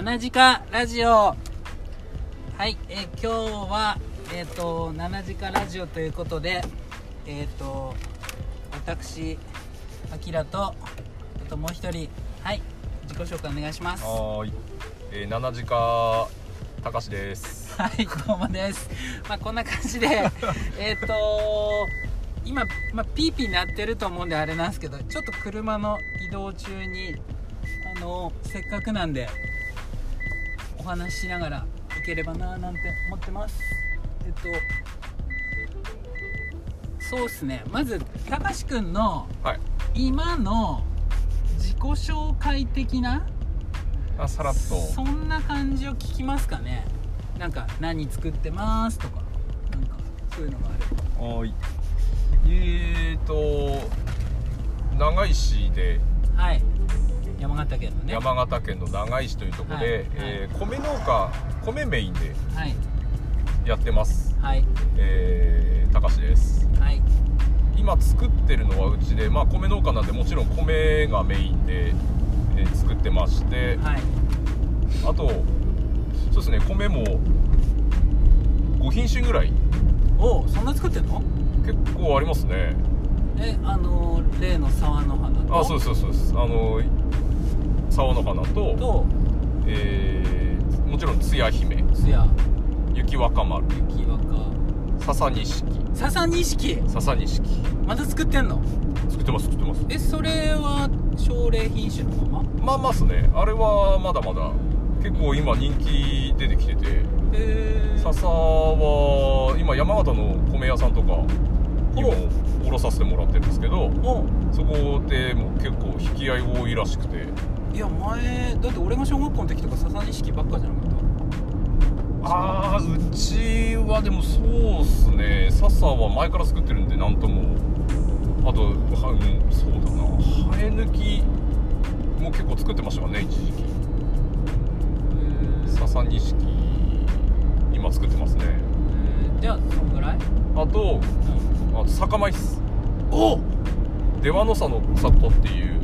7時間ラジオ。はい、えー今日はえっ、と7時間ラジオということでえっ、と私あきらとあともう一人はい自己紹介お願いします。ははーい、えー、七時かたかしです。いどうもです。まあこんな感じで えっと今、まあ、ピーピー鳴ってると思うんであれなんですけどちょっと車の移動中にあのせっかくなんでお話ししながらいければななんて思ってますえっとそうっすねまずたかしくんのはい。今の自己紹介的なあ、さらっと。そんな感じを聞きますかねなんか何作ってますとかなんかそういうのがあるはーい。えーと、長井市で、はい山形県のね。山形県の長井市というところで、はい。えー米農家、米メインではい。やってます。はい。えー、たかしです。はい。今作ってるのはうちで、まあ米農家なんでもちろん米がメインで、えー作ってまして、はい。あと、そうですね、米も5品種ぐらい。おそんな作ってんの？結構ありますね。えあの例の沢の花と？あそうそうそうあの沢の花ととえー、もちろんつや姫つや雪若丸雪若。笹錦。笹錦？笹錦。また作ってんの？作ってます作ってます。えそれは奨励品種のまま？まあますね。あれはまだまだ結構今人気出てきてて。へえ笹は今山形の米屋さんとかにもおろさせてもらってるんですけどおそこでも結構引き合い多いらしくていや前だって俺が小学校の時とか笹錦ばっかじゃなかっああうちはでもそうっすね。笹は前から作ってるんでなんとも。あとはうんそうだな。生え抜きも結構作ってましたからね一時期。た笹錦今作ってますね。えー。じゃあそんぐらい、あとうん、あと酒米っす。お出羽の里里っていう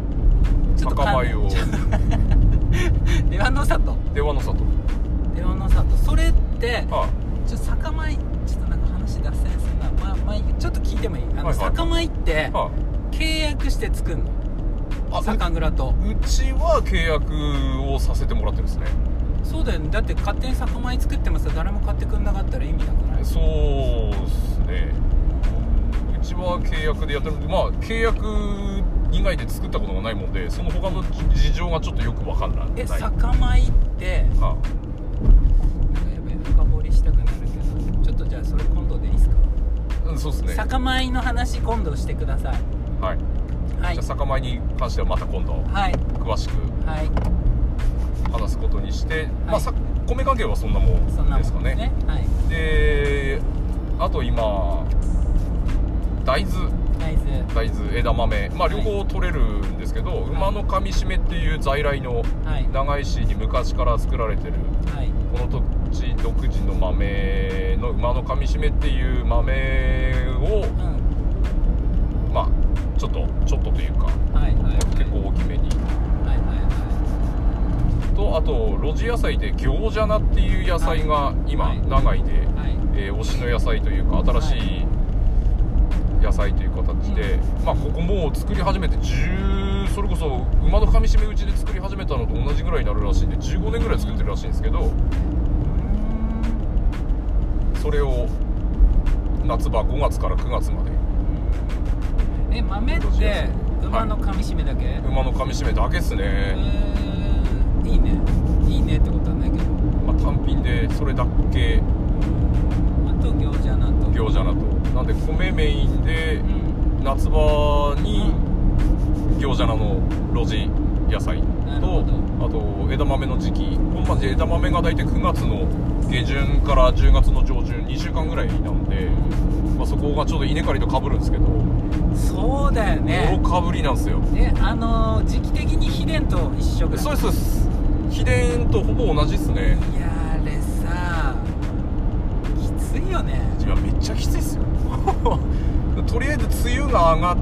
ちょっと酒米を。出羽の里。出羽の里。出羽の里。それってはちょっと酒米ちょっとなんか話脱線するな。まあまあちょっと聞いてもいい？あの、はいはい。酒米ってい。は契約して作るの？あ酒蔵と。いううちは契約をさせてもらってるんですね。そうだよね。だって勝手に酒米作ってもさ誰も買ってくんなかったら意味なくない？そうっすね。うちは契約でやってるまあ契約以外で作ったことがないもんでその他の事情がちょっとよくわかんない。えはい。酒米ってなんかやべえ深掘りしたくなるけどちょっとじゃあそれ今度でいいですか、うんそうっすね。酒米の話今度してください。はい、はい。じゃあ酒米に関してはまた今度はい。詳しくはい。話すことにして、まあさ米関係はそんなもんそんなもんですかねね。はい。であと今大豆大豆。大豆枝豆。まあはい。両方取れるんですけど、馬のかみしめっていう在来のはい。長井市に昔から作られてるはい。この土地独自の豆の馬のかみしめっていう豆をうん。まあちょっとちょっとというかはいはいはい。結構大きめに。はいはいとあと露地野菜で行者菜っていう野菜が今はい。長井で、はい。はいえー推しの野菜というか新しい野菜という形で、まあここもう作り始めて10それこそ馬のかみしめうちで作り始めたのと同じぐらいになるらしいんで15年ぐらい作ってるらしいんですけどそれを夏場5月から9月まで。え豆って馬のかみしめだけ、馬のかみしめだけっすえね、ー、いいね。いいねってことはないけど。まあ、単品でそれだけ。あと餃子なと行者菜となんで米メインでうん夏場に行者菜の露地野菜とほあと枝豆の時期本番で枝豆が大体9月の下旬から10月の上旬2週間ぐらいなので、まあ、そこがちょうど稲刈りとかぶるんですけどそうだよね。もろかぶりなんですよ。えあのー時期的に秘伝と一緒ぐらい。そうです。そうです秘伝とほぼ同じっすね。いやあれさきついよね。いやめっちゃきついっすよとりあえず梅雨が上がっ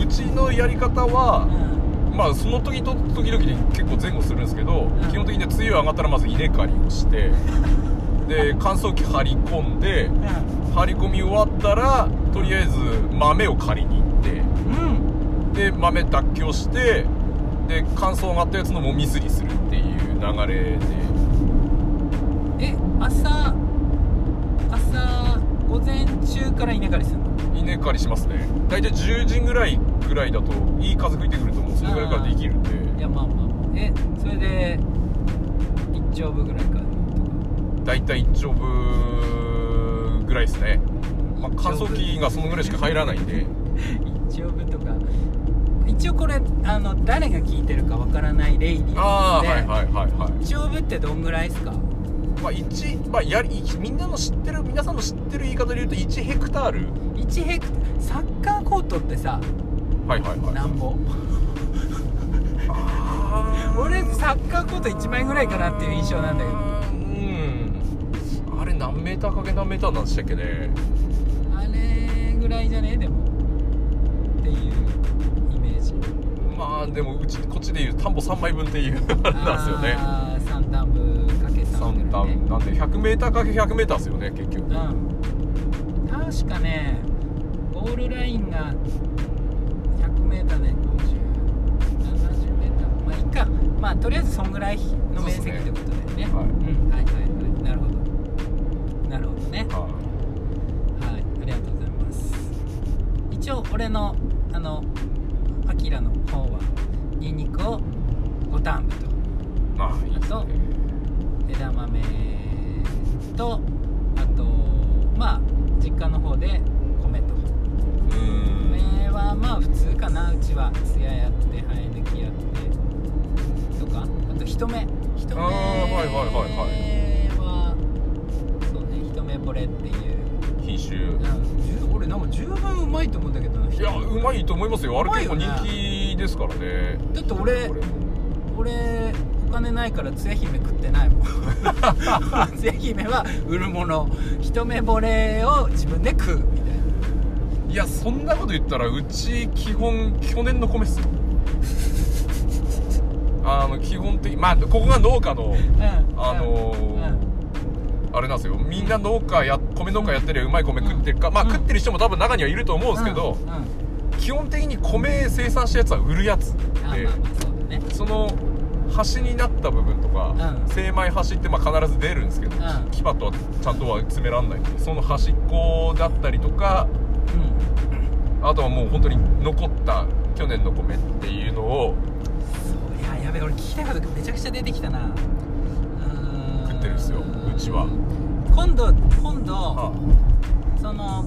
うちのやり方はう、ん。ままあその時と時々で結構前後するんですけど、ん。基本的に梅雨上がったらまず稲刈りをして で乾燥機張り込んでう張り込み終わったらとりあえず豆を刈りに行ってんうん。で豆脱臼してで乾燥上がったやつのもみすりするっていう流れで。え朝朝午前中から稲刈りするの？稲刈りしますね。大体10時ぐらいぐらいだといい風吹いてくるともう。そのぐらいからできるんで。いやまあまあ。まあえそれで一丁分ぐらいか。とか大体1丁分ぐらいですね、まあ、乾燥機がそのぐらいしか入らないんで。一丁分とか。一応これあの誰が聞いてるかわからないレイディーああなのではいはいはいはい。一丁分ってどんぐらいですか？まあ1、まあ、やりみんなの知ってる皆さんの知ってる言い方で言うと1ヘクタール。1ヘクサッカーコートってさはいはいはい。なんぼ。俺サッカーコート1枚ぐらいかなっていう印象なんだけど。うん。あれ何メーターかけ何メーターなんでしたっけね。あれぐらいじゃね？でも。っていうイメージ。まあでもうちこっちでいう田んぼ3枚分っていう。あれなんですよねかけ三3段ぐらいねなんで 100m かけ 100m ですよね結局。うん。確かねゴールラインが 100m で 5070m まあいいか。まあとりあえずそんぐらいの面積ってことだよね。はい。うん。はいはいはい。なるほど。なるほどね。ははい。ありがとうございます。一応俺のあのアキラの方はニンニクを5ターン部と。いまあいいですね枝豆とあとまあ実家の方で米と。米はまあ普通かな。うちはつややって生え抜きやってとか。あと一目。一目はいはいはいはそうね。一目ぼれっていう。品種。うん。十俺なんか十分うまいと思うんだけどな。いやうまいと思いますよ。あれ結構人気ですからね。だって俺俺お金ないからつや姫食ってないもん。つや姫は売るもの。一目惚れを自分で食うみたいな。いやそんなこと言ったらうち基本去年の米っすよ。あの基本的まあここが農家のうん。あのーうん。あれなんですよ。みんな農家や米農家やってりゃうまい米食ってるか、まあうん食ってる人も多分中にはいると思うんですけど、うん。うん。基本的に米生産したやつは売るやつであまあまあそね。その端になった部分とか、うん。精米端ってまあ必ず出るんですけど、うん。牙とはちゃんとは詰めらんない。んでその端っこだったりとかあとはもう本当に残った去年の米っていうのをそういややべえ俺聞きたいことがめちゃくちゃ出てきたな。うーん食ってるんですようちは。今度今度あ。その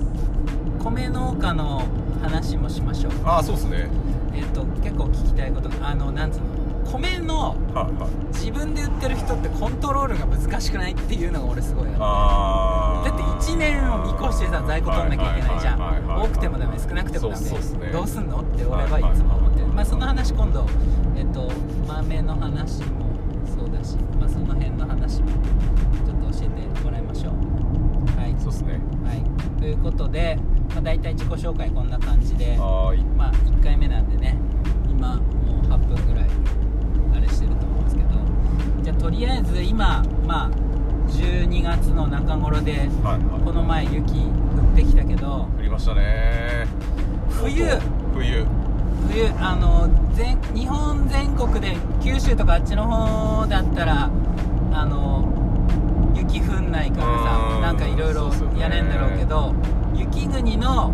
米農家の話もしましょう。ああそうですね。えっ、と結構聞きたいことがあのなんつうの？米のはいはい。自分で売ってる人ってコントロールが難しくないっていうのが俺すごいある。あだって1年を見越してさ在庫取んなきゃいけないじゃん。はいはいはいはい。多くてもダメ少なくてもダメ。そうね。どうすんの？って俺はいつも思ってる、まあその話今度えっと豆の話もそうだし、まあ、その辺の話もちょっと教えてもらいましょう。はい、そうですね。はい、ということで、まあ、大体自己紹介こんな感じではーい。まあ1回目なんでね今もう8分ぐらいあれしてると思うんですけどじゃあとりあえず今まあ12月の中頃ではいこはの前雪降ってきたけどい降りましたね。冬。冬。冬あの全日本全国で九州とかあっちの方だったらあの雪降んないからうん。さなんかいろいろそうっすよね。やれんだろうけど、雪国の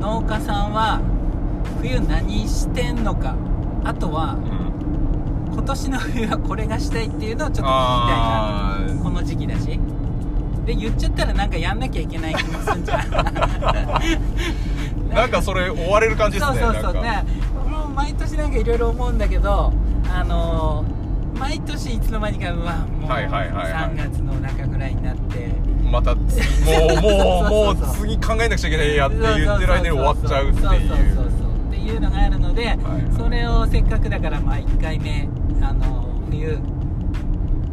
農家さんは冬何してんのかあとはうん今年の冬はこれがしたいっていうのをちょっと聞きたいな。この時期だし。で言っちゃったらなんかやんなきゃいけない気もすんじゃん。なんかそれ追われる感じですねそうそうそう。ね。もう毎年なんかいろいろ思うんだけどあのー毎年いつの間にかうわもうはいはいはいはい。3月の中ぐらいになって。また次もうもう もそう次考えなくちゃいけないやって言ってる間に終わっちゃうっていう。そうそうそうそうっていうのがあるので、はいそれをせっかくだからまあ1回目あの冬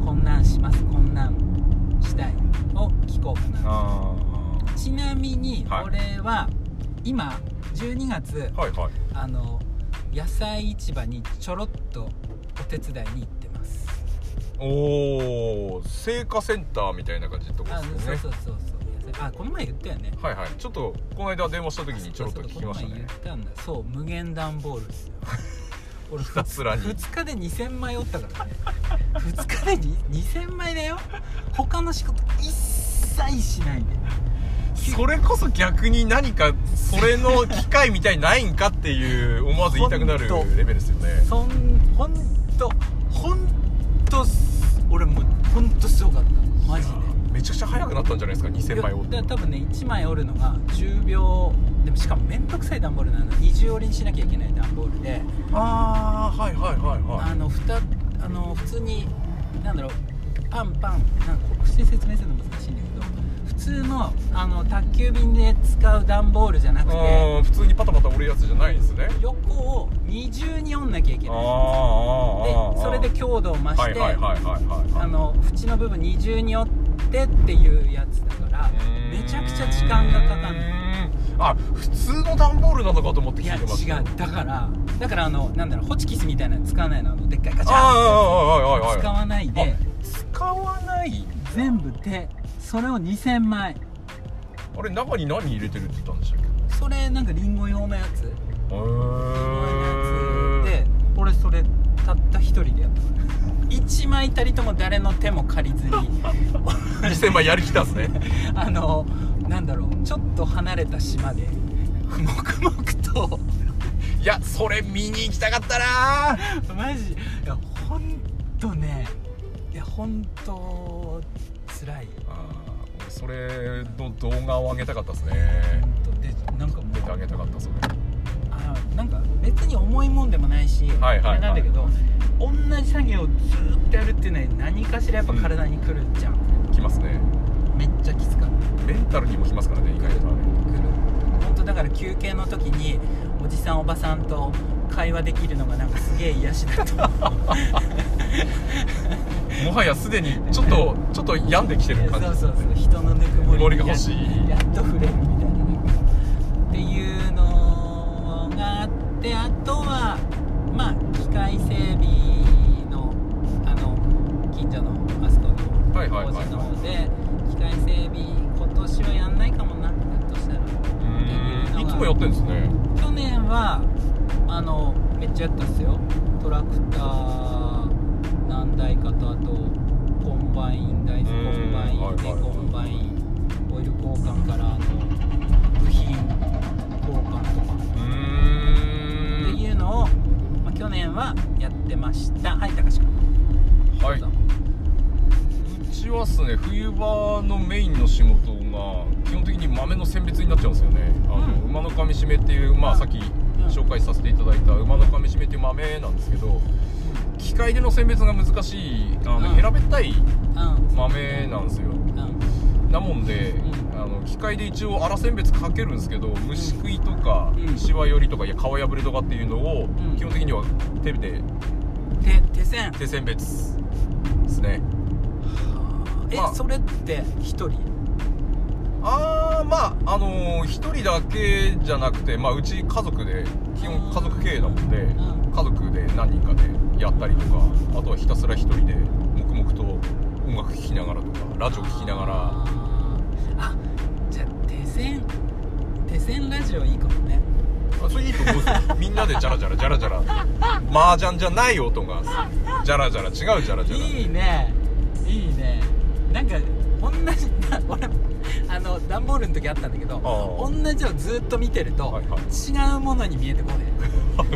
こんなんしますこんなんしたいを聞こうかな。あちなみにはい俺は今12月あはいはい。あの野菜市場にちょろっとお手伝いに行ってます。おお青果センターみたいな感じってことあですよね。そうそうそうそう野菜。あこの前言ったよね。はいはい。ちょっとこの間電話した時にちょろっと聞きましたね。そうそうこの前言ったんだ。そう無限段ボールですよ俺ひたすらに。2日で2000枚おったからね。2日でに2000枚だよ。他の仕事一切しないで。それこそ逆に何かそれの機会みたいにないんかっていう思わず言いたくなるレベルですよね。そんほんとほんと俺もうほんとすごかった。マジで。めちゃくちゃ早くなったんじゃないですか？2000枚折って。多分ね1枚折るのが10秒でもしかも面倒くさい段ボールなの。二重折りにしなきゃいけない段ボールで。ああはいはいはいはあのふたあの普通になんだろうパンパンなんかこうして説明するの難しいんだけど普通のあの宅急便で使う段ボールじゃなくあてー普通にパタパタ折るやつじゃないんですね。横を二重に折んなきゃいけない。でそれで強度を増して、縁の部分二重に折ってっていうやつだからめちゃくちゃ時間がかかるあ普通の段ボールなのかと思っていや聞いてました違う。だからだからあのなんだろうホチキスみたいなの使わないの。あのでっかいガチャ使わないで。使わない全部手それを2000枚。あれ中に何入れてるって言ったんでしたっけ？それなんかリンゴ用のやつ。へリンゴ用のやー。つで俺それたった一人でやった。から1枚たりとも誰の手も借りずに。2000枚やりきったんですね。あのなんだろう。ちょっと離れた島で。黙々と。いやそれ見に行きたかったな。マジ？いやほんとね。いやほんと辛いあー俺それの動画を上げたかったですね。でなんかもう。出てあげたかったそれあなんか別に重いもんでもないし、はいはいはい。あれなんだけど同じ作業をずーっとやるっていうのは何かしらやっぱ体にくるじゃん、きますねメンタルにもきますからね意外とあれくる。本当だから休憩の時におじさんおばさんと会話できるのがなんかすげえ癒しだと。もはやすでにちょっとちょっと病んできてる感じ。そうそうそう。人のぬくもり森が欲しい。やっと触れるみたいなっていうのがあってあとはまあ機械整備のあの近所のあそこの工事の方で機械整備今年はやんないかもなひょっとしたら。ういつもやってんですね。去年はあのめっちゃやったっすよ。トラクター何台かとあとコンバイン大豆コンバインでコンバインオイル交換からあの部品交換とか。っていうのを、まあ、去年はやってました。はい高橋君。はい。どうちはっすね冬場のメインの仕事が基本的に豆の選別になっちゃうんですよね。あの、うん。馬のかみしめっていうまあさっき紹介させていただいた馬のかみしめっていう豆なんですけど機械での選別が難しいあの、うん。平べったいうん豆なんですよ。うん。なもんで、うん。あの機械で一応粗選別かけるんですけど虫食いとか、うん。シワ寄りとかいや皮破れとかっていうのを、ん。基本的には手で手手線。手選別ですね。え、まあ。それって一人？ああまああのー一人だけじゃなくてまあうち家族で基本家族経営なもんでん。家族で何人かでやったりとかあとはひたすら一人で黙々と音楽聴きながらとかラジオ聴きながら。あじゃあ手線手線ラジオいいかもね。あそれいいと思うんですよ。みんなでジャラジャラジャラジャラ。麻雀じゃない音がジャラジャラ違うジャラジャラ。いいね。いいね。なんか同じな 俺 あの段ボールの時あったんだけど同じのずっと見てると、はいはい。違うものに見えてこないわか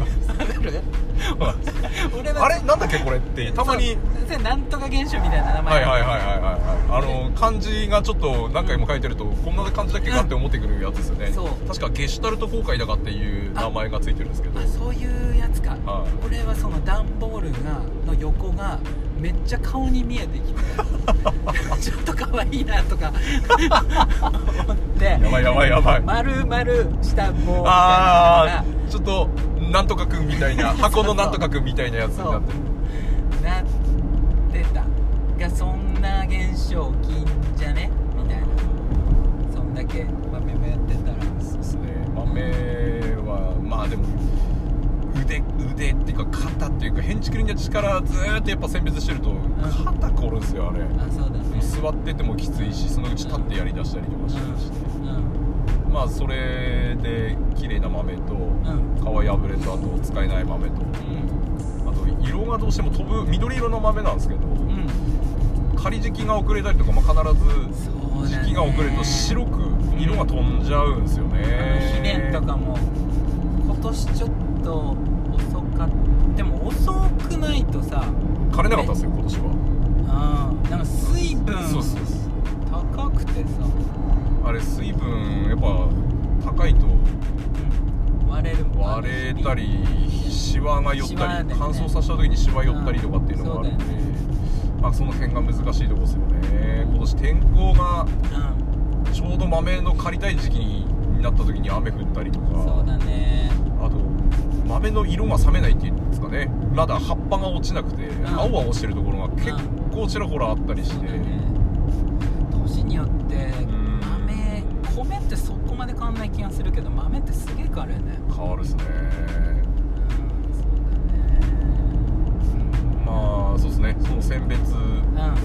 る？俺はあれ？なんだっけこれって。たまに。なんとか現象みたいな名前。はいはいはいはいはいはい。あの漢字がちょっと何回も書いてるとこんな感じだっけかって思ってくるやつですよね、そう。確かゲシュタルト崩壊だかっていう名前がついてるんですけど。あそういうやつか、はい。俺はその段ボールがの横がめっちゃ顔に見えてきて ちょっと可愛いなとか。思ってやばいやばいやばい。丸々した棒みたいなのあが。あちょっとなんとかくんみたいな箱のなんとかくんみたいなやつになってる。なってた。がそんな現象起きんじゃねっていうか変築的な力ずーっとやっぱ選別してると肩凝るんですよあれ。あそうだね。座っててもきついしそのうち立ってやりだしたりとかしてまして、うん。まあそれで綺麗な豆とうん。皮破れとあと使えない豆とうん。あと色がどうしても飛ぶ緑色の豆なんですけどうん。仮時期が遅れたりとか、まあ、必ず時期が遅れると白く色が飛んじゃうんですよあのね秘伝とかも今年ちょっと遅かっでも遅くないとさ。枯れなかったんですよ今年は。うん。なんか水分そうそうそう高くてさ、あれ水分やっぱ高いとうん。割れるもん割れたりシワが寄ったり、シワだよね。乾燥させた時にシワ寄ったりとかっていうのがあるんで、うんそうだよまあその辺が難しいとこですよね。今年天候がうん。ちょうど豆の刈りたい時期になった時に雨降ったりとか。そうだね。あと豆の色が冷めないっていうんですかねまだ葉っぱが落ちなくて、ん。青々してるところが結構ちらほらあったりして、そうだね。年によってん。豆米ってそこまで変わんない気がするけど豆ってすげえ変わるよね。変わるっすね。うんまあそうですね。その選別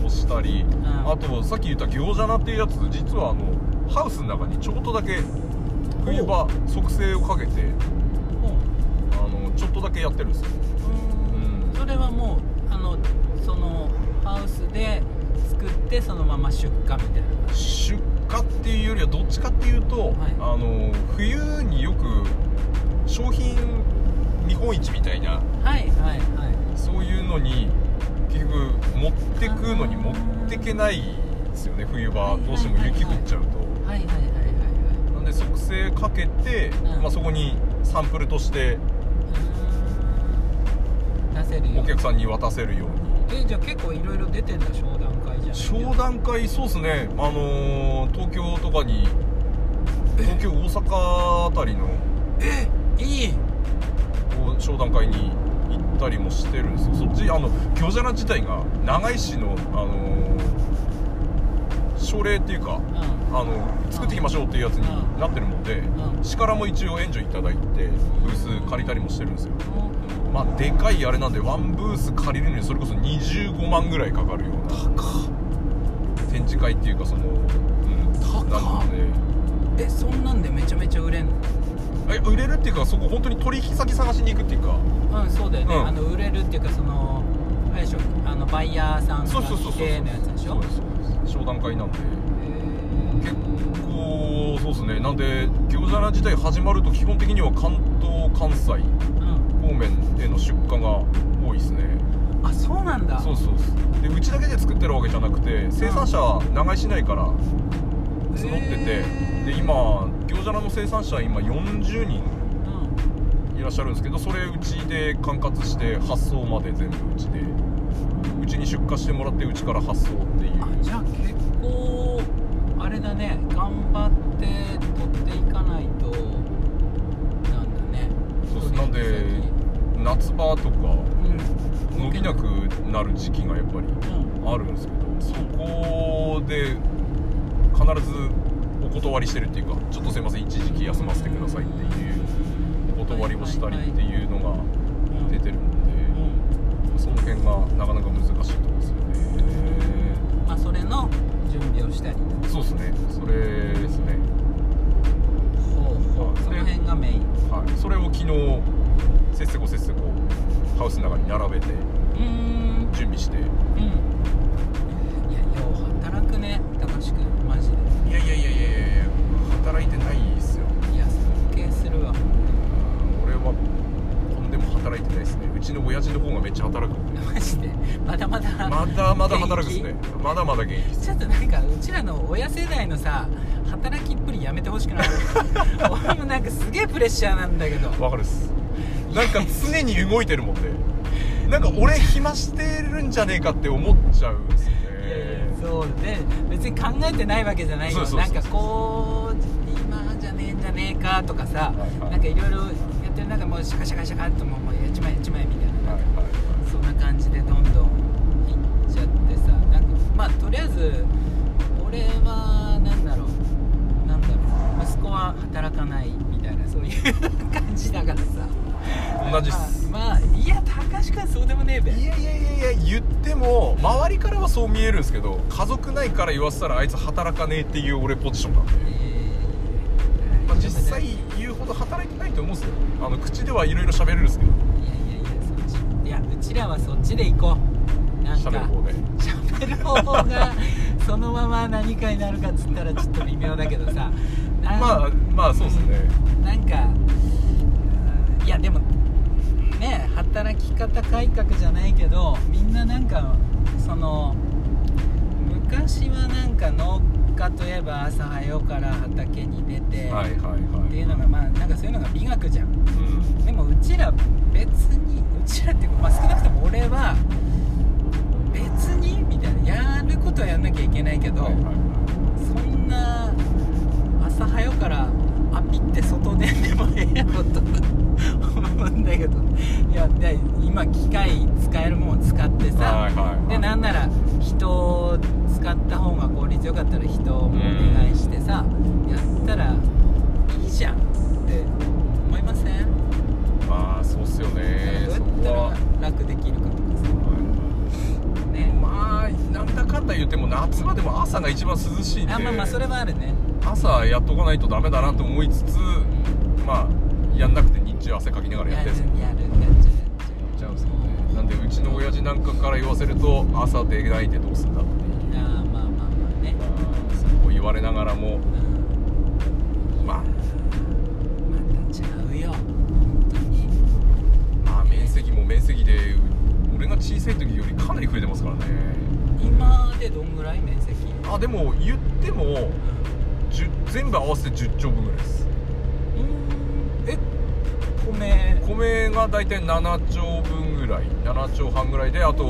をしたり、ん。あとさっき言った餃子菜っていうやつ実はあのハウスの中にちょこっとだけ冬場促成をかけてあのちょっとだけやってるんですよ。うんそれはもうあのそのハウスで作ってそのまま出荷みたいな感じ。出荷っていうよりはどっちかっていうと、あの冬によく商品見本市みたいなはいはいはい。そういうのに結局持ってくのに持ってけないですよね冬場。どうしても雪降っちゃうと。はいはいはいはい。なんで促成かけて、うん。まあ、そこにサンプルとしてせるよお客さんに渡せるように。えじゃあ結構いろいろ出てんだ商談会じゃん商談会そうですね。あのー東京とかに東京大阪あたりのいい。商談会に行ったりもしてるんですよ。そっちあの餃子菜自体が長井市のあのー奨励っていうかうん。あの作っていきましょうっていうやつになってるのでうん。市からも一応援助いただいてブース借りたりもしてるんですよまあでかいあれなんでワンブース借りるのにそれこそ25万ぐらいかかるような。展示会っていうかそのうん高っ。なので。えそんなんでめちゃめちゃ売れんの？え売れるっていうかそこ本当に取引先探しに行くっていうか。うんそうだよね、うん。あの売れるっていうかそのあれでしょ？あのバイヤーさんがそうそうそうそう。のやつでしょ？そうですそう。です商談会なんで。結構そうですね。なんで餃子菜自体始まると基本的には関東関西。うん方面への出荷が多いですね。あそうなんだ。そうそうそう。でうちだけで作ってるわけじゃなくて生産者長井市内から募ってて、で今餃子菜の生産者今40人うんいらっしゃるんですけどそれうちで管轄して発送まで全部うちで。うちに出荷してもらってうちから発送っていう。あじゃあ結構あれだね。頑張って取っていかないとなんだね。そうなんで夏場とかうん。伸びなくなる時期がやっぱりうん。あるんですけどそこで必ずお断りしてるっていうかちょっとすいません一時期休ませてくださいっていうお断りをしたりっていうのがうん。出てるのでその辺がなかなか難しいところですよね。まあそれの準備をしたりそうですね。それですね。ほうほう。その辺がメイン。はい。それを昨日せっせこせっせこハウスの中に並べて準備して。うん。いやよう働くね高橋君マジで。いやいやいやいやいや働いてないっすよ。いや尊敬するわ。俺はとんでも働いてないですね。うちの親父の方がめっちゃ働く。マジで。まだまだまだまだ働くですね。まだまだ現役ちょっとなんかうちらの親世代のさ働きっぷりやめてほしくない？俺もなんかすげえプレッシャーなんだけど。わかるっすなんか常に動いてるもんでなんか俺暇してるんじゃねえかって思っちゃうんですよね。そうで別に考えてないわけじゃないよ。なんかこう今じゃねえんじゃねえかとかさ、はいはい。なんかいろいろやってる中もうシャカシャカシャカっともうもうやっちまえやっちまえみたいな、はいはいそんな感じでどんどんいっちゃってさなんかまあとりあえず俺はなんだろうなんだろう息子は働かないみたいなそういう感じだからさ同じっす。まあ、まあいや高橋君はそうでもねえべ。いやいやいやいや言っても周りからはそう見えるんですけど家族内から言わせたらあいつ働かねえっていう俺ポジションなんで、まあ、実際言うほど働いてないと思うんですよあの口ではいろいろ喋れるんですけどいやいやいやそっちいやうちらはそっちで行こうなんか喋る方で喋る方がそのまま何かになるかっつったらちょっと微妙だけどさまあまあそうですねなんかうんいやでもね働き方改革じゃないけどみんななんかその昔はなんか農家といえば朝早うから畑に出て、はいはいはい。っていうのがまあなんかそういうのが美学じゃん。うん。でもうちら別にうちらっていうか、まあ、少なくとも俺は別にみたいなやることはやんなきゃいけないけど、はいはいはい。そんな朝早うからアピって外出んでもええやろと思うんだけどいやで今機械使えるもん。を使ってさ、はいはいはい。でなんなら人を使った方が効率よかったら人もお願いしてさ、やったらいいじゃんって思いません？まあそうっすよね。どそうやったら楽できるかとかさ。ね。まあなんだかんだ言っても夏場でも朝が一番涼しいんで。あまあまあそれはあるね朝やっとかないとダメだなと思いつつまあやんなくて日中汗かきながらやってるんですよ。やるやるやっちゃうやっちゃうやっちゃうんですよねなんでうちの親父なんかから言わせると朝出ないでどうすんだっていう。あーまあまあまあね。まあそう言われながらもうん。まあ。またちゃうよ。本当に。まあ面積も面積で俺が小さい時よりかなり増えてますからね。今でどんぐらい面積？あでも言っても10全部合わせて10丁分ぐらいです。うんえ米。米が大体7丁分ぐらい7丁半ぐらいであと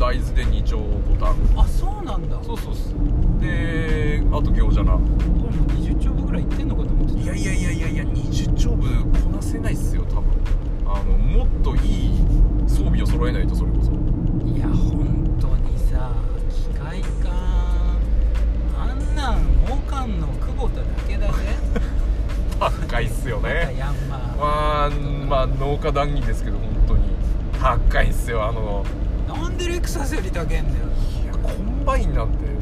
大豆で2丁5単あそうなんだ。そうそうっすであと餃子な。これもう20丁分ぐらいいってんのかと思ってた。いやいやいやいやいや20丁分こなせないっすよ多分。あのもっといい装備を揃えないとそれこそ。いや本当にさ機械化あんなん儲かんの久保田だけだぜ。高いっすよね。ヤンマー。まあまあ農家談義ですけど本当に。高いっすよあの。なんでレクサスより高えんだよ。いやコンバインなんて。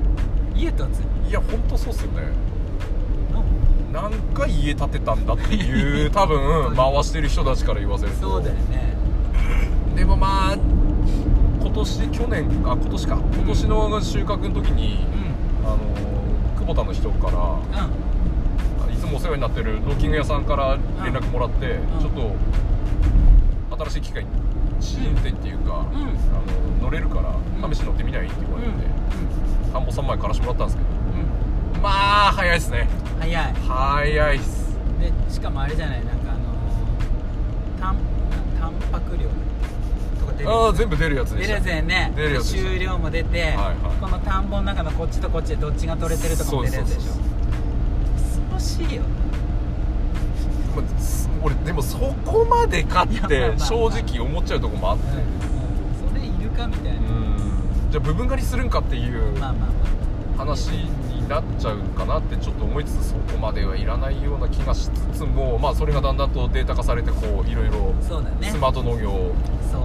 家建ついや本当そうっすよね。の何回家建てたんだっていう 多分回してる人たちから言わせると。そうだよね。でもまあ今年去年あ今年か。今年の収穫の時に、うんクボタの人からうん。いつもお世話になってるロッキング屋さんから連絡もらって、ん。ちょっと新しい機械に試運転っていうか、うん。あの乗れるから試しに乗ってみないって言われて、田ん。ぼ3枚からしてもらったんですけうん。どまあ早いっすね。早い。早いっす。でしかもあれじゃないなんかあのー、タンタンパク量出るああ全部出るやつで出るしたやつだよね。出るやつ終了も出て、はいはい。この田んぼの中のこっちとこっちでどっちが取れてるとかも出るやつでしょ。恐ろしいよ。俺でもそこまでかってあ正直思っちゃうとこもあって。それいるかみたいな、うん。じゃあ部分狩りするんかっていう話になっちゃうかなってちょっと思いつつそこまではいらないような気がしつつもまあそれがだんだんとデータ化されてこういろいろスマート農業をそう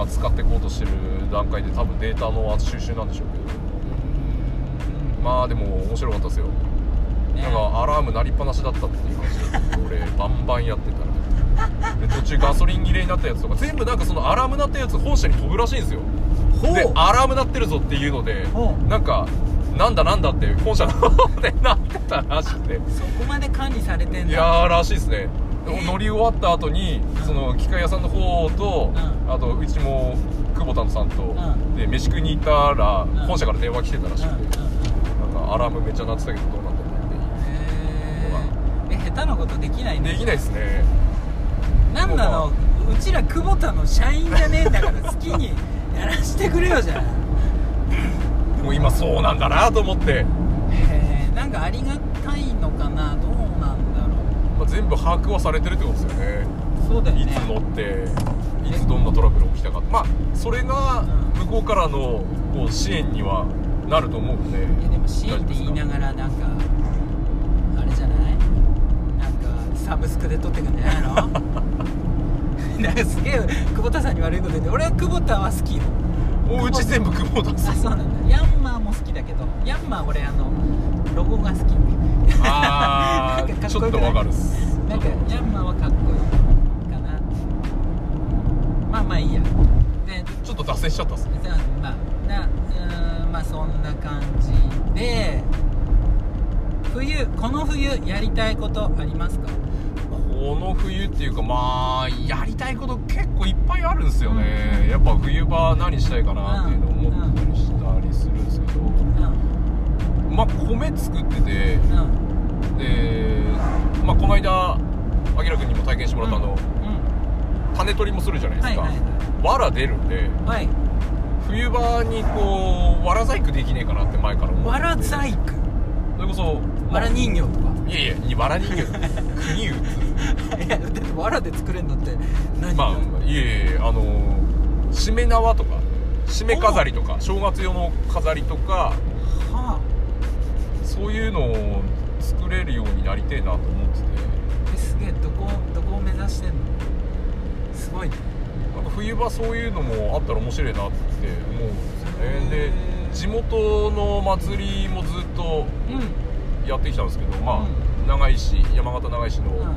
今使っていこうとしてる段階で多分データの収集なんでしょうけうんど。まあでも面白かったですよ。ね。なんかアラーム鳴りっぱなしだったっていう話で俺バンバンやってたら。で途中ガソリン切れになったやつとか全部なんかそのアラーム鳴ったやつ本社に飛ぶらしいんですよ。でアラーム鳴ってるぞっていうのでなんかなんだなんだって本社の方でなってたらしくて。そこまで管理されてんだ。いやーらしいですね。え乗り終わった後にその機械屋さんの方と、うん。あとうちも久保田さんと、ん。で飯食いに行ったら、ん。本社から電話来てたらしうん。くて、なんかアラームめっちゃ鳴ってたけどどうなってんのってえ下手なことできないねできないですね。なんなのもうちら久保田の社員じゃねえんだから好きにやらしてくれよじゃん。で も今そうなんだなと思って、へえんかありがたいのかな。どう全部把握はされてるってことですよね。うそうだよね。いつ乗っていつどんなトラブル起きたかまあそれがうん。向こうからのこう支援にはなると思うんで。いやでも支援って言いながらなんかあれじゃない？なんかサブスクで撮ってくんじゃないの？なんかすげえ久保田さんに悪いこと言って俺は久保田は好きよ。もううち全部久保田さん。あそうなんだ。ヤンマーも好きだけどヤンマー俺あのロゴが好きあなんかかーちょっとわかるなんかヤンマーはかっこいいかなまあまあいいや。でちょっと脱線しちゃったっすね。まあなうーんまあそんな感じで冬この冬やりたいことありますか？この冬っていうかまあやりたいこと結構いっぱいあるんですよね、やっぱ冬場何したいかなっていうのを思ったりしたりするんですけど、うん。まあ米作っててうんでまあこの間あきらくんにも体験してもらったあの、う種取りもするじゃないですか、んはいはい。藁出るんではい。はい冬場にこう藁細工できねえかなって前から思ってて。わら細工？それこそわら人形とか？いやいや藁人形。国打つ。いやだってわらで作れるのって何まあいえいえあのしめ縄とかしめ飾りとか正月用の飾りとかはそういうのを作れるようになりてえなと思ってて。あえすげえどこどこを目指してんの？すごいね。なんか冬場そういうのもあったら面白いなって思うんですよねで地元の祭りもずっとうん。やってきたんですけどまあ、うん。長井市山形長井市のうん。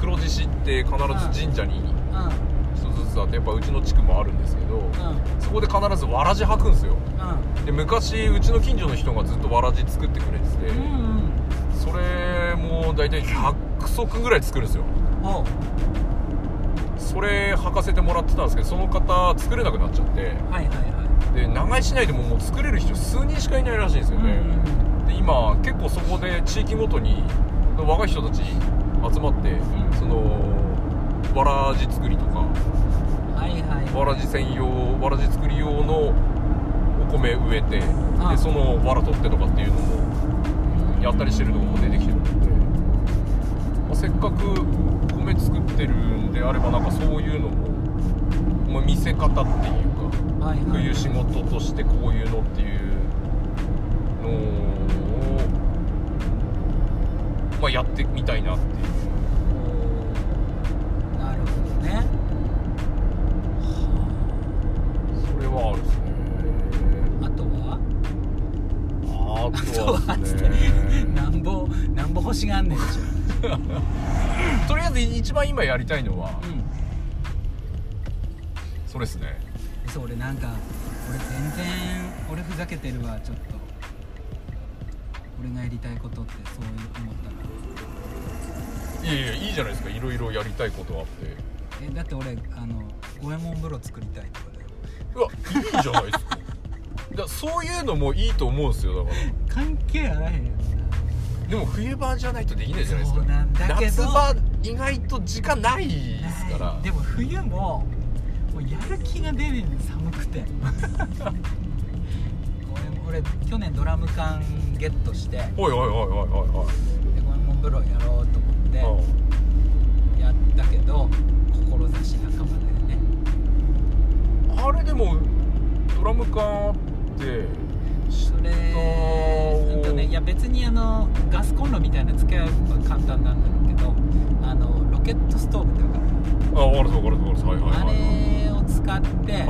黒獅子って必ず神社にうん。一つずつあってやっぱうちの地区もあるんですけどうん。そこで必ずわらじ履くんですよ。うん。で昔うちの近所の人がずっとわらじ作ってくれてて、うんうんそれも大体100足ぐらい作るんですよ。それ履かせてもらってたんですけどその方作れなくなっちゃって。はいはいはで長井市内でももう作れる人数人しかいないらしいんですよいね、で今結構そこで地域ごとに若い人たち集まって、ん。そのわらじ作りとか。はいはいわらじ専用わらじ作り用のお米植えてあでそのわら取ってとかっていうのもやったりしてるとこも出てきてる。ので、まあ、せっかく米作ってるんであればなんかそういうのも、まあ見せ方っていうかはいはい。冬仕事としてこういうのっていうのを、まあ、やってみたいなっていうなんぼ星があんねんでしとりあえず一番今やりたいのはょうんそれですね。そう俺なんか俺全然俺ふざけてるわちょっと。俺がやりたいことってそういう思ったら。いやいやいいじゃないですか。いろいろやりたいことあって。えだって俺あの五右衛門風呂作りたいとかだよ。うわいいじゃないですか。だそういうのもいいと思うんですよだから。関係あらへんやんなでも冬場じゃないとできないじゃないですか。そうなんだけど。夏場意外と時間ないですから。でも冬ももうやる気が出ねえねん寒くて。俺俺去年ドラム缶ゲットして。でおいおいおいおいおいおい。五右衛門風呂やろうと思って。やったけど志半ばだよね。うんあれでもドラム缶あってそれうんとねいや別にあのガスコンロみたいなの付け合えば簡単なんだろうけどあのロケットストーブってわかる？あ分かる分かる分かるはいはいあはい。れを使ってあ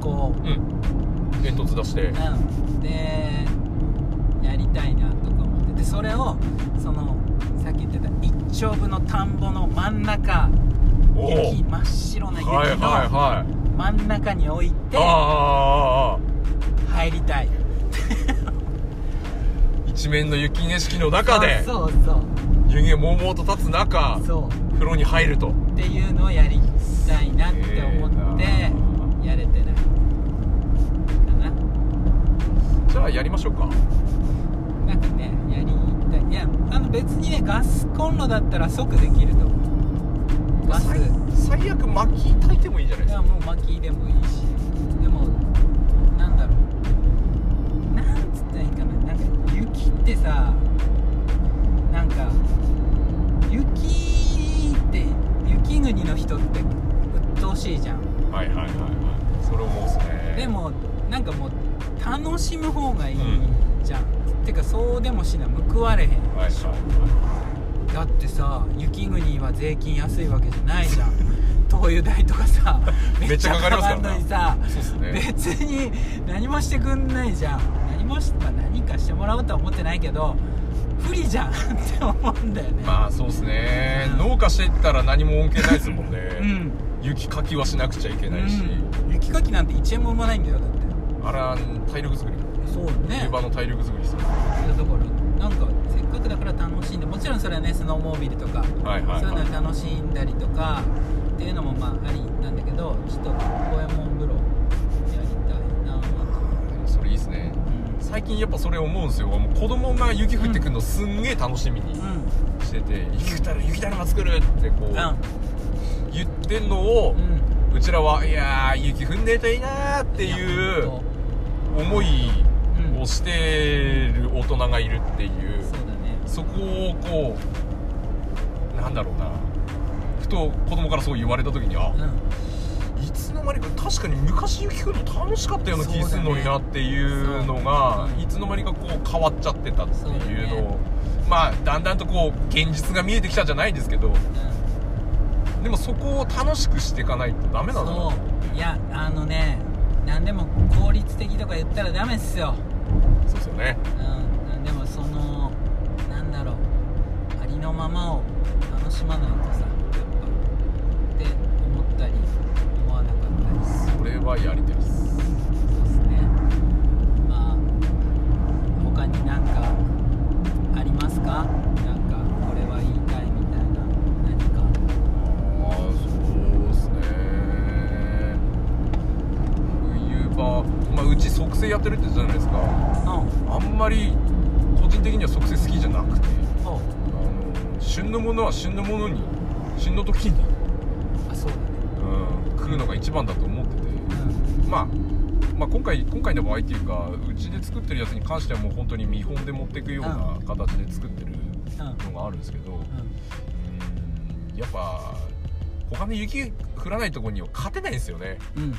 こううん。煙突出して。うん、でやりたいなとか思って。てそれをそのさっき言ってた一丁分の田んぼの真ん中雪真っ白な雪のはい。真ん中に置いてああああああ入りたい。一面の雪景色の中でそうそう。湯気もうもうと立つ中そう。風呂に入ると。っていうのをやりたいなって思ってええやれてない。かな。じゃあやりましょうか。なんかねやりたい。いやあの別にねガスコンロだったら即できると思う。ガス。最最悪薪炊いてもいいじゃないですか。いやもう薪でもいいしでもなんだろうなんつったらいいかななんか雪ってさなんか雪って雪国の人って鬱陶しいじゃん。はいはいはいはい。それ思うっすね。でもなんかもう楽しむ方がいいじゃん、てかそうでもしな報われへん。はいはいはだってさ雪国は税金安いわけじゃないじゃん。お湯代とかさ めっちゃかかりますからめっちゃかかんのにさね。別に何もしてくんないじゃん何もし、まあ、何かしてもらおうとは思ってないけど不利じゃん って思うんだよね。まあそうですね、うん。農家していったら何も恩恵ないですもんね、うん。雪かきはしなくちゃいけないし、うん。雪かきなんて1円も生まないんだよだって。あら体力作り。そうね。冬場の体力作りですよ。だからなんかせっかくだから楽しんでもちろんそれはねスノーモービルとか、はいはいそういうはいの楽しんだりとかっていうのもまあありなんだけどちょっと五右衛門風呂やりたいなと、でもそれいいですね最近やっぱそれ思うんですよ。もう子供が雪降ってくるのすんげえ楽しみにうん。うんしてて「雪降ったら雪だるま作る!」ってこう言ってんのをうん。うちらは「いやー雪降んねえといいな」っていやう思いうん。をしてる大人がいるっていう。そこをこうなんだろうな。ふと子供からそう言われた時にあうん。いつの間にか確かに昔雪降るの楽しかったような気するのになっていうのがいつの間にかこう変わっちゃってたっていうのをね。まあだんだんとこう現実が見えてきたじゃないですけどでもそこを楽しくしていかないとダメなんだな。そう。いやあのね何でも効率的とか言ったらダメっすよ。そうですよね。うん。でもそのなんだろう。ありのままを楽しまないとさやっぱって思ったり思わなかったりそれはやりです。そうですね。まあ他になんかありますか？なんかこれは言いたいみたいな何か。ああそうですね。冬場、まあ、うち測成やってるって言ったじゃないですか。うん。あんまり個人的には測成好きじゃなくてそうあの旬のものは旬のものに旬の時に、あそうだね。うん、食うのが一番だと思う。んまあ、まあ今回今回の場合っていうかうちで作ってるやつに関してはもう本当に見本で持っていくような形で作ってるうんのがあるんですけど、うん。うん。やっぱ他の雪降らないところには勝てないんですよね。うん。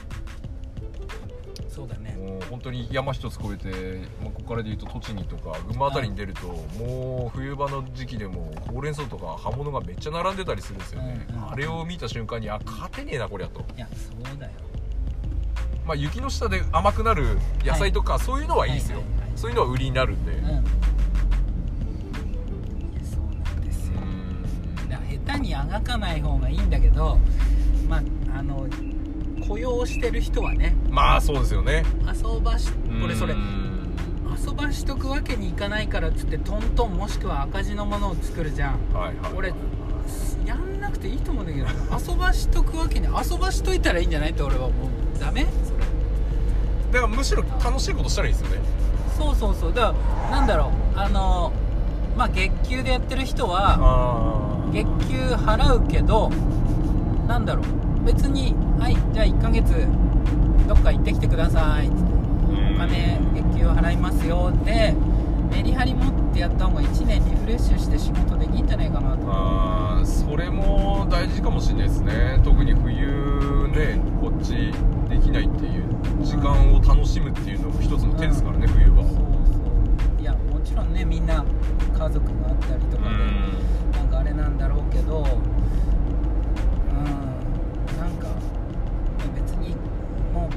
そうだね。もう本当に山一つ越えて、まあ、ここからでいうと栃木とか群馬あたりに出ると、もう冬場の時期でもほうれん草とか葉物がめっちゃ並んでたりするんですよね、うんうん。あれを見た瞬間にあ勝てねえなこりゃと、いやそうだよまあ、雪の下で甘くなる野菜とか、そういうのはいいですよ、はいはいはい。そういうのは売りになるんで、うん。いやそうなんですよ。うん。だから下手にあがかない方がいいんだけどまああの雇用してる人はね。まあそうですよね。遊ばしこれそれ。うん。遊ばしとくわけにいかないからっつってトントンもしくは赤字のものを作るじゃん。はいはい。俺やんなくていいと思うんだけど遊ばしとくわけに遊ばしといたらいいんじゃないって俺は思うダメ？それだからむしろ楽しいことしたらいいですよね。そうそうそう。だからなんだろう。あのまあ月給でやってる人はあ月給払うけどなんだろう。別にはいじゃあ1ヶ月どっか行ってきてください。っつってお金月給払いますよでメリハリ持ってやった方が1年リフレッシュして仕事できんじゃないかなと。あーそれも大事かもしれないですね。特に冬ねこっちできないっていう時間を楽しむっていうのも一つの手ですからね、冬場そうそう。いやもちろんねみんな家族があったりとかで、なんかあれなんだろうけどうん。なんか別にも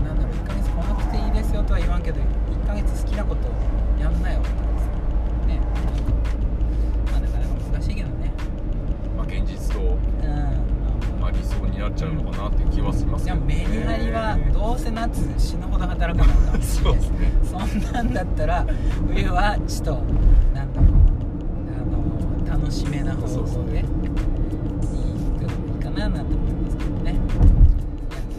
うなんだろう1ヶ月来なくていいですよとは言わんけど1ヶ月好きなことやんなよとかさね。なんかまあなかなか難しいけどね。まあ、現実と、うん。まあ、理想になっちゃうのかなっていう気はしますけどね。メリハリはどうせ夏死ぬほど働かないからそうですねそんなんだったら冬はちょっとなんだろうあの楽しめな方法でいいかななんて思いますけどね。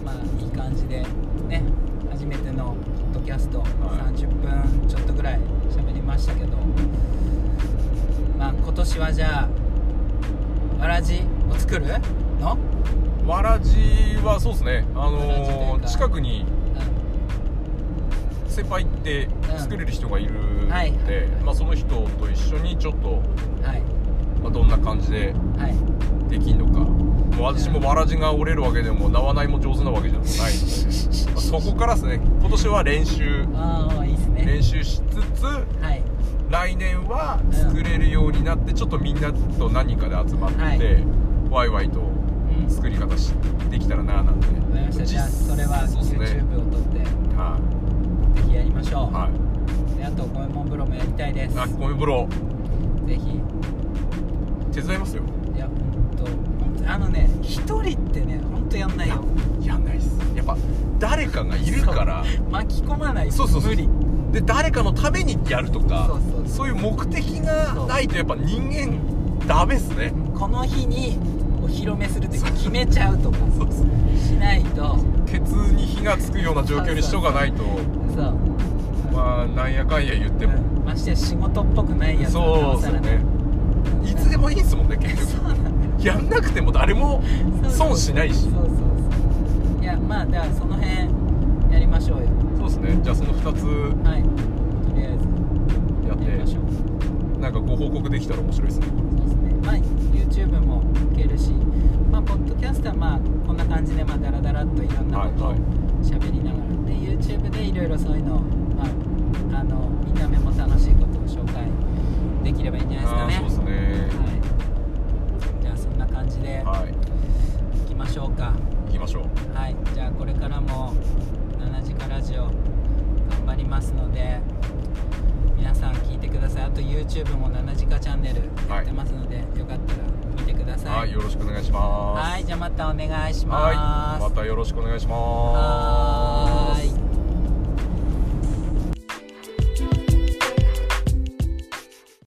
まあいい感じでね初めてのポッドキャストはい。30分ちょっとぐらい喋りましたけど。まあ今年はじゃあわらじを作る？の？わらじはそうですね。あのー近くにう先輩って作れる人がいるので、まあ、その人と一緒にちょっと、んはい。まあ、どんな感じではい。できんのか。もう私もわらじが折れるわけでも縄ないも上手なわけじゃないので、まあそこからですね。今年は練習。ああいいですね。練習しつつはい。来年は作れるようになってちょっとみんなと何人かで集まって、はいワイワイとうん。作作り方しできたらななんて。わかりました。じゃあそれはそうっすね。YouTube を撮ってはぜひやりましょう、いはい。であと五右衛門風呂もやりたいです。あ米風呂。ぜひ。手伝いますよ。いや本当本当あのね一人ってね本当やんないよ。やんないっす。やっぱ誰かがいるから。巻き込まないとそうそうそう無理で誰かのためにやるとかそうそうそう。いう目的がないとやっぱ人間ダメっすね。この日にお披露目するって決めちゃうとかしないと。ケツに火がつくような状況にしとかないと。そう。まあなんやかんや言っても。うんましてや仕事っぽくないやつそうですよね。い。つでもいいんすもんね結局。やんなくても誰も損しないし。そうそうそう。いやまあだからその辺やりましょうよ。そうですね。じゃあその2つ。はい。とりあえず。ややりましょってう。なんかご報告できたら面白いですねまあ YouTube もいけるしまあポッドキャストはまあこんな感じでまあダラダラっといろんなことをはいはい。喋りながら。で YouTube でいろいろそういうのをまああの見た目も楽しいことを紹介できればいいんじゃないですかね。ね。はい。じゃあそんな感じではい。いきましょうか。行きましょう。はい。じゃあこれからも7時かラジオ頑張りますので皆さん聞いてください。あと YouTube も7時かチャンネルやってますので、よかったら見てください。はいよろしくお願いします。はいじゃあまたお願いします。はいまたよろしくお願いします。はーい